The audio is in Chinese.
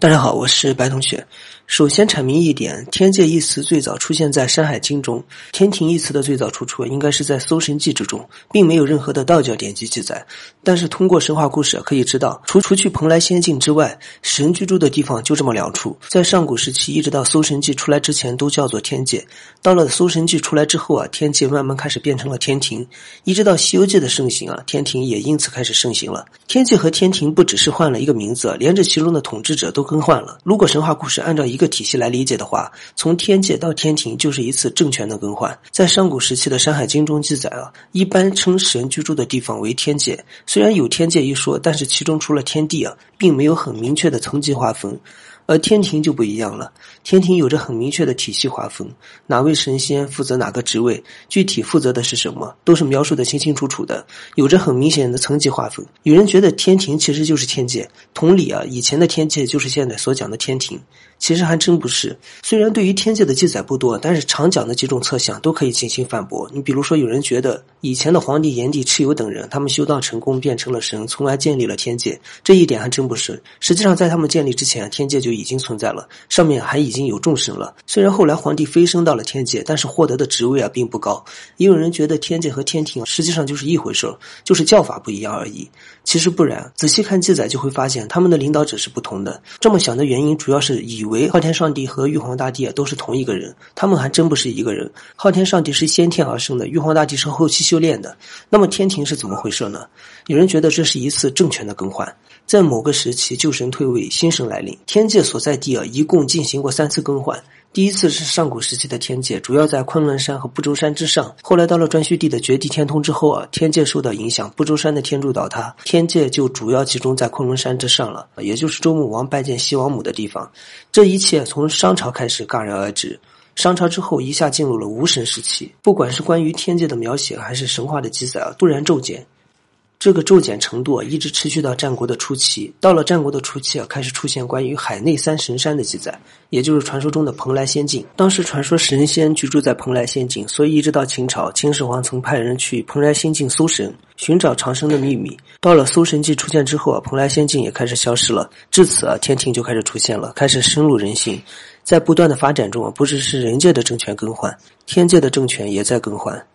大家好，我是白同学。首先阐明一点，“天界”一词最早出现在《山海经》中，“天庭”一词的最早出处应该是在《搜神记》之中，并没有任何的道教典籍记载。但是通过神话故事可以知道，除除去蓬莱仙境之外，神居住的地方就这么两处。在上古时期，一直到《搜神记》出来之前，都叫做天界。到了《搜神记》出来之后啊，天界慢慢开始变成了天庭。一直到《西游记》的盛行啊，天庭也因此开始盛行了。天界和天庭不只是换了一个名字，连着其中的统治者都更换了。如果神话故事按照一个体系来理解的话，从天界到天庭就是一次政权的更换。在上古时期的《山海经》中记载啊，一般称神居住的地方为天界。虽然有天界一说，但是其中除了天地啊，并没有很明确的层级划分。而天庭就不一样了，天庭有着很明确的体系划分，哪位神仙负责哪个职位，具体负责的是什么，都是描述的清清楚楚的，有着很明显的层级划分。有人觉得天庭其实就是天界，同理啊，以前的天界就是现在所讲的天庭。其实还真不是。虽然对于天界的记载不多，但是常讲的几种测想都可以进行反驳。你比如说，有人觉得以前的皇帝炎帝、蚩尤等人，他们修道成功变成了神，从而建立了天界。这一点还真不是。实际上，在他们建立之前，天界就已经存在了，上面还已经有众神了。虽然后来皇帝飞升到了天界，但是获得的职位啊并不高。也有人觉得天界和天庭实际上就是一回事，就是叫法不一样而已。其实不然，仔细看记载就会发现，他们的领导者是不同的。这么想的原因，主要是以为。为昊天上帝和玉皇大帝啊都是同一个人，他们还真不是一个人。昊天上帝是先天而生的，玉皇大帝是后期修炼的。那么天庭是怎么回事呢？有人觉得这是一次政权的更换，在某个时期旧神退位，新神来临，天界所在地啊一共进行过三次更换。第一次是上古时期的天界，主要在昆仑山和不周山之上。后来到了颛顼帝的绝地天通之后啊，天界受到影响，不周山的天柱倒塌，天界就主要集中在昆仑山之上了，也就是周穆王拜见西王母的地方。这一切从商朝开始戛然而止。商朝之后一下进入了无神时期，不管是关于天界的描写，还是神话的记载啊，突然骤减。这个骤减程度啊，一直持续到战国的初期。到了战国的初期啊，开始出现关于海内三神山的记载，也就是传说中的蓬莱仙境。当时传说神仙居住在蓬莱仙境，所以一直到秦朝，秦始皇曾派人去蓬莱仙境搜神，寻找长生的秘密。到了《搜神记》出现之后啊，蓬莱仙境也开始消失了。至此啊，天庭就开始出现了，开始深入人心。在不断的发展中啊，不只是人界的政权更换，天界的政权也在更换。